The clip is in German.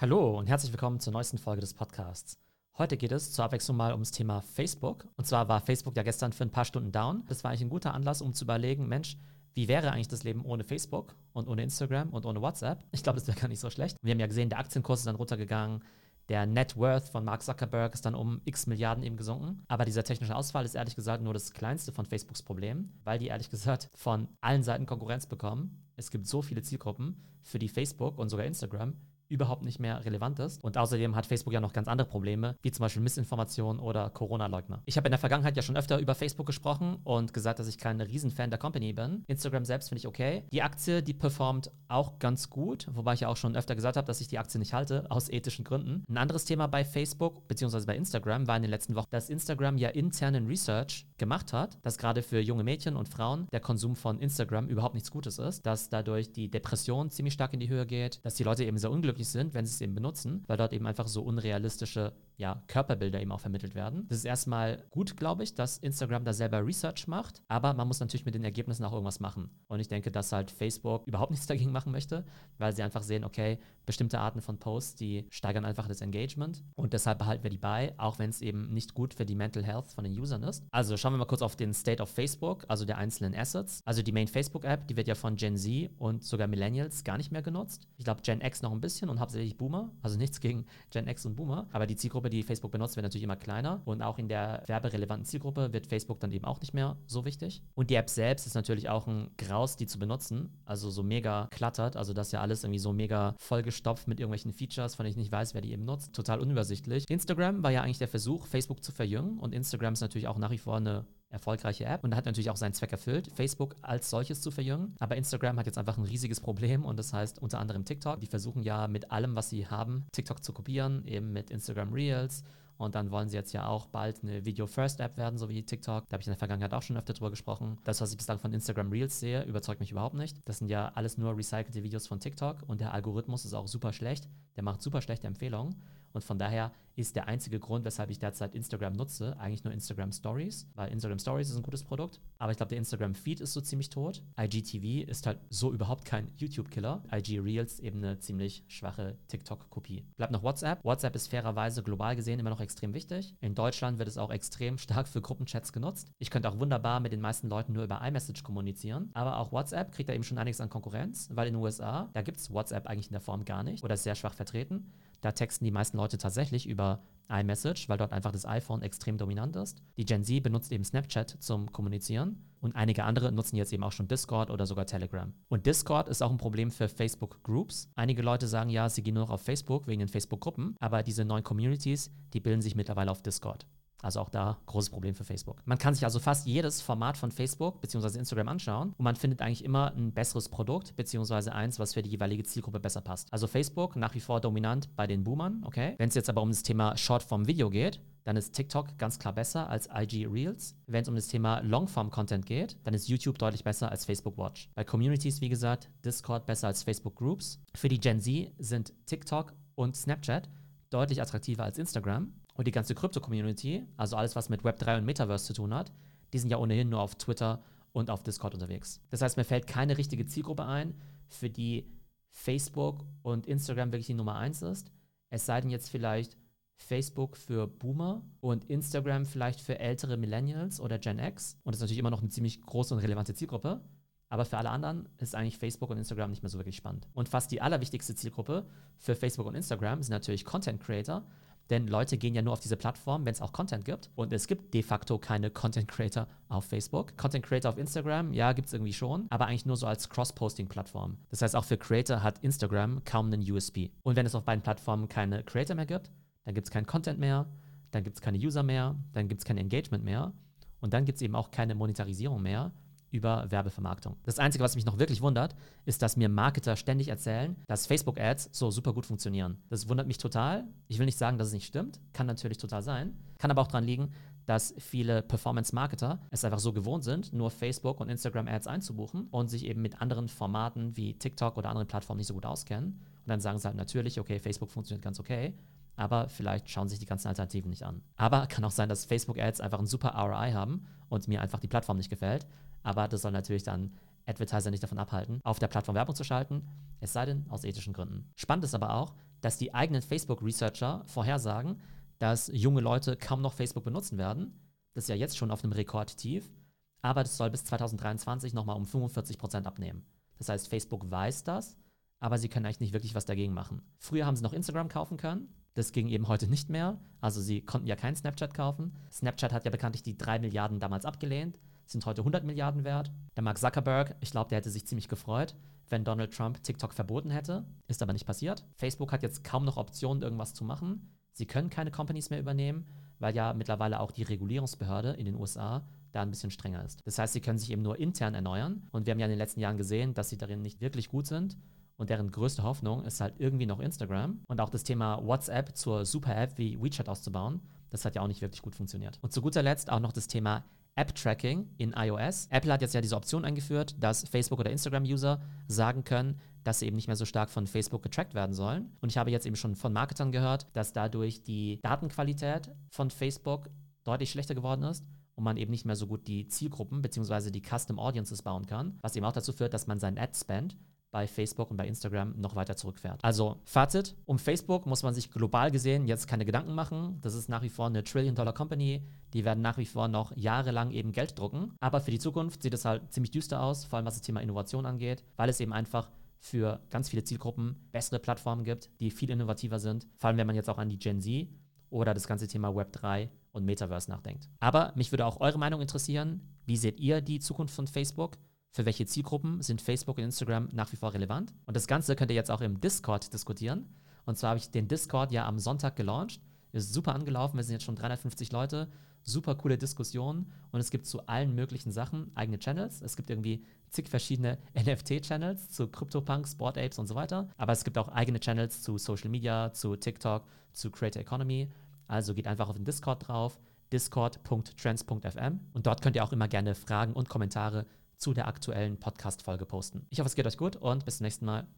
Hallo und herzlich willkommen zur neuesten Folge des Podcasts. Heute geht es zur Abwechslung mal ums Thema Facebook. Und zwar war Facebook ja gestern für ein paar Stunden down. Das war eigentlich ein guter Anlass, um zu überlegen, Mensch, wie wäre eigentlich das Leben ohne Facebook und ohne Instagram und ohne WhatsApp? Ich glaube, das wäre gar nicht so schlecht. Wir haben ja gesehen, der Aktienkurs ist dann runtergegangen. Der Net Worth von Mark Zuckerberg ist dann um x Milliarden eben gesunken. Aber dieser technische Ausfall ist ehrlich gesagt nur das kleinste von Facebooks Problem, weil die ehrlich gesagt von allen Seiten Konkurrenz bekommen. Es gibt so viele Zielgruppen, für die Facebook und sogar Instagram überhaupt nicht mehr relevant ist. Und außerdem hat Facebook ja noch ganz andere Probleme, wie zum Beispiel Missinformation oder Corona-Leugner. Ich habe in der Vergangenheit ja schon öfter über Facebook gesprochen und gesagt, dass ich kein Riesenfan der Company bin. Instagram selbst finde ich okay. Die Aktie, die performt auch ganz gut, wobei ich ja auch schon öfter gesagt habe, dass ich die Aktie nicht halte, aus ethischen Gründen. Ein anderes Thema bei Facebook bzw. bei Instagram war in den letzten Wochen, dass Instagram ja internen Research gemacht hat, dass gerade für junge Mädchen und Frauen der Konsum von Instagram überhaupt nichts Gutes ist, dass dadurch die Depression ziemlich stark in die Höhe geht, dass die Leute eben sehr unglücklich sind, wenn sie es eben benutzen, weil dort eben einfach so unrealistische ja, Körperbilder eben auch vermittelt werden. Das ist erstmal gut, glaube ich, dass Instagram da selber Research macht, aber man muss natürlich mit den Ergebnissen auch irgendwas machen. Und ich denke, dass halt Facebook überhaupt nichts dagegen machen möchte, weil sie einfach sehen, okay, bestimmte Arten von Posts, die steigern einfach das Engagement und deshalb behalten wir die bei, auch wenn es eben nicht gut für die Mental Health von den Usern ist. Also schauen wir mal kurz auf den State of Facebook, also der einzelnen Assets. Also die Main Facebook App, die wird ja von Gen Z und sogar Millennials gar nicht mehr genutzt. Ich glaube Gen X noch ein bisschen und hauptsächlich Boomer, also nichts gegen Gen X und Boomer, aber die Zielgruppe die Facebook benutzt, wird natürlich immer kleiner. Und auch in der werberelevanten Zielgruppe wird Facebook dann eben auch nicht mehr so wichtig. Und die App selbst ist natürlich auch ein Graus, die zu benutzen. Also so mega klattert. Also das ist ja alles irgendwie so mega vollgestopft mit irgendwelchen Features, von denen ich nicht weiß, wer die eben nutzt. Total unübersichtlich. Instagram war ja eigentlich der Versuch, Facebook zu verjüngen. Und Instagram ist natürlich auch nach wie vor eine erfolgreiche App und hat natürlich auch seinen Zweck erfüllt, Facebook als solches zu verjüngen. Aber Instagram hat jetzt einfach ein riesiges Problem und das heißt unter anderem TikTok. Die versuchen ja mit allem, was sie haben, TikTok zu kopieren, eben mit Instagram Reels und dann wollen sie jetzt ja auch bald eine Video-First-App werden, so wie TikTok. Da habe ich in der Vergangenheit auch schon öfter drüber gesprochen. Das, was ich bislang von Instagram Reels sehe, überzeugt mich überhaupt nicht. Das sind ja alles nur recycelte Videos von TikTok und der Algorithmus ist auch super schlecht. Der macht super schlechte Empfehlungen. Und von daher ist der einzige Grund, weshalb ich derzeit Instagram nutze, eigentlich nur Instagram Stories, weil Instagram Stories ist ein gutes Produkt. Aber ich glaube, der Instagram Feed ist so ziemlich tot. IGTV ist halt so überhaupt kein YouTube-Killer. IG Reels eben eine ziemlich schwache TikTok-Kopie. Bleibt noch WhatsApp. WhatsApp ist fairerweise global gesehen immer noch extrem wichtig. In Deutschland wird es auch extrem stark für Gruppenchats genutzt. Ich könnte auch wunderbar mit den meisten Leuten nur über iMessage kommunizieren. Aber auch WhatsApp kriegt da eben schon einiges an Konkurrenz, weil in den USA, da gibt es WhatsApp eigentlich in der Form gar nicht oder ist sehr schwach vertreten. Da texten die meisten Leute tatsächlich über iMessage, weil dort einfach das iPhone extrem dominant ist. Die Gen Z benutzt eben Snapchat zum Kommunizieren und einige andere nutzen jetzt eben auch schon Discord oder sogar Telegram. Und Discord ist auch ein Problem für Facebook Groups. Einige Leute sagen ja, sie gehen nur noch auf Facebook wegen den Facebook Gruppen, aber diese neuen Communities, die bilden sich mittlerweile auf Discord. Also auch da großes Problem für Facebook. Man kann sich also fast jedes Format von Facebook bzw. Instagram anschauen und man findet eigentlich immer ein besseres Produkt bzw. eins, was für die jeweilige Zielgruppe besser passt. Also Facebook nach wie vor dominant bei den Boomern, okay. Wenn es jetzt aber um das Thema Shortform-Video geht, dann ist TikTok ganz klar besser als IG Reels. Wenn es um das Thema Longform-Content geht, dann ist YouTube deutlich besser als Facebook Watch. Bei Communities, wie gesagt, Discord besser als Facebook Groups. Für die Gen Z sind TikTok und Snapchat deutlich attraktiver als Instagram. Und die ganze Krypto-Community, also alles, was mit Web3 und Metaverse zu tun hat, die sind ja ohnehin nur auf Twitter und auf Discord unterwegs. Das heißt, mir fällt keine richtige Zielgruppe ein, für die Facebook und Instagram wirklich die Nummer eins ist. Es sei denn jetzt vielleicht Facebook für Boomer und Instagram vielleicht für ältere Millennials oder Gen X. Und das ist natürlich immer noch eine ziemlich große und relevante Zielgruppe. Aber für alle anderen ist eigentlich Facebook und Instagram nicht mehr so wirklich spannend. Und fast die allerwichtigste Zielgruppe für Facebook und Instagram sind natürlich Content Creator, denn Leute gehen ja nur auf diese Plattform, wenn es auch Content gibt. Und es gibt de facto keine Content Creator auf Facebook. Content Creator auf Instagram, ja, gibt es irgendwie schon, aber eigentlich nur so als Cross-Posting-Plattform. Das heißt, auch für Creator hat Instagram kaum einen USP. Und wenn es auf beiden Plattformen keine Creator mehr gibt, dann gibt es keinen Content mehr, dann gibt es keine User mehr, dann gibt es kein Engagement mehr und dann gibt es eben auch keine Monetarisierung mehr, über Werbevermarktung. Das Einzige, was mich noch wirklich wundert, ist, dass mir Marketer ständig erzählen, dass Facebook-Ads so super gut funktionieren. Das wundert mich total. Ich will nicht sagen, dass es nicht stimmt. Kann natürlich total sein. Kann aber auch daran liegen, dass viele Performance-Marketer es einfach so gewohnt sind, nur Facebook- und Instagram-Ads einzubuchen und sich eben mit anderen Formaten wie TikTok oder anderen Plattformen nicht so gut auskennen. Und dann sagen sie halt natürlich, okay, Facebook funktioniert ganz okay, aber vielleicht schauen sich die ganzen Alternativen nicht an. Aber kann auch sein, dass Facebook-Ads einfach einen super ROI haben und mir einfach die Plattform nicht gefällt aber das soll natürlich dann Advertiser nicht davon abhalten, auf der Plattform Werbung zu schalten, es sei denn aus ethischen Gründen. Spannend ist aber auch, dass die eigenen Facebook-Researcher vorhersagen, dass junge Leute kaum noch Facebook benutzen werden. Das ist ja jetzt schon auf einem Rekordtief, aber das soll bis 2023 nochmal um 45% abnehmen. Das heißt, Facebook weiß das, aber sie können eigentlich nicht wirklich was dagegen machen. Früher haben sie noch Instagram kaufen können, das ging eben heute nicht mehr. Also sie konnten ja kein Snapchat kaufen. Snapchat hat ja bekanntlich die 3 Milliarden damals abgelehnt, sind heute 100 Milliarden wert. Der Mark Zuckerberg, ich glaube, der hätte sich ziemlich gefreut, wenn Donald Trump TikTok verboten hätte. Ist aber nicht passiert. Facebook hat jetzt kaum noch Optionen, irgendwas zu machen. Sie können keine Companies mehr übernehmen, weil ja mittlerweile auch die Regulierungsbehörde in den USA da ein bisschen strenger ist. Das heißt, sie können sich eben nur intern erneuern. Und wir haben ja in den letzten Jahren gesehen, dass sie darin nicht wirklich gut sind. Und deren größte Hoffnung ist halt irgendwie noch Instagram. Und auch das Thema WhatsApp zur Super-App wie WeChat auszubauen, das hat ja auch nicht wirklich gut funktioniert. Und zu guter Letzt auch noch das Thema App-Tracking in iOS. Apple hat jetzt ja diese Option eingeführt, dass Facebook- oder Instagram-User sagen können, dass sie eben nicht mehr so stark von Facebook getrackt werden sollen. Und ich habe jetzt eben schon von Marketern gehört, dass dadurch die Datenqualität von Facebook deutlich schlechter geworden ist und man eben nicht mehr so gut die Zielgruppen bzw. die Custom Audiences bauen kann, was eben auch dazu führt, dass man seinen Ad-Spend bei Facebook und bei Instagram noch weiter zurückfährt. Also Fazit, um Facebook muss man sich global gesehen jetzt keine Gedanken machen. Das ist nach wie vor eine Trillion-Dollar-Company. Die werden nach wie vor noch jahrelang eben Geld drucken. Aber für die Zukunft sieht es halt ziemlich düster aus, vor allem was das Thema Innovation angeht, weil es eben einfach für ganz viele Zielgruppen bessere Plattformen gibt, die viel innovativer sind. Vor allem, wenn man jetzt auch an die Gen Z oder das ganze Thema Web 3 und Metaverse nachdenkt. Aber mich würde auch eure Meinung interessieren. Wie seht ihr die Zukunft von Facebook? Für welche Zielgruppen sind Facebook und Instagram nach wie vor relevant. Und das Ganze könnt ihr jetzt auch im Discord diskutieren. Und zwar habe ich den Discord ja am Sonntag gelauncht. Ist super angelaufen. Wir sind jetzt schon 350 Leute. Super coole Diskussionen. Und es gibt zu allen möglichen Sachen eigene Channels. Es gibt irgendwie zig verschiedene NFT-Channels zu CryptoPunk, Sport Apes und so weiter. Aber es gibt auch eigene Channels zu Social Media, zu TikTok, zu Creator Economy. Also geht einfach auf den Discord drauf discord.trends.fm und dort könnt ihr auch immer gerne Fragen und Kommentare zu der aktuellen Podcast-Folge posten. Ich hoffe, es geht euch gut und bis zum nächsten Mal.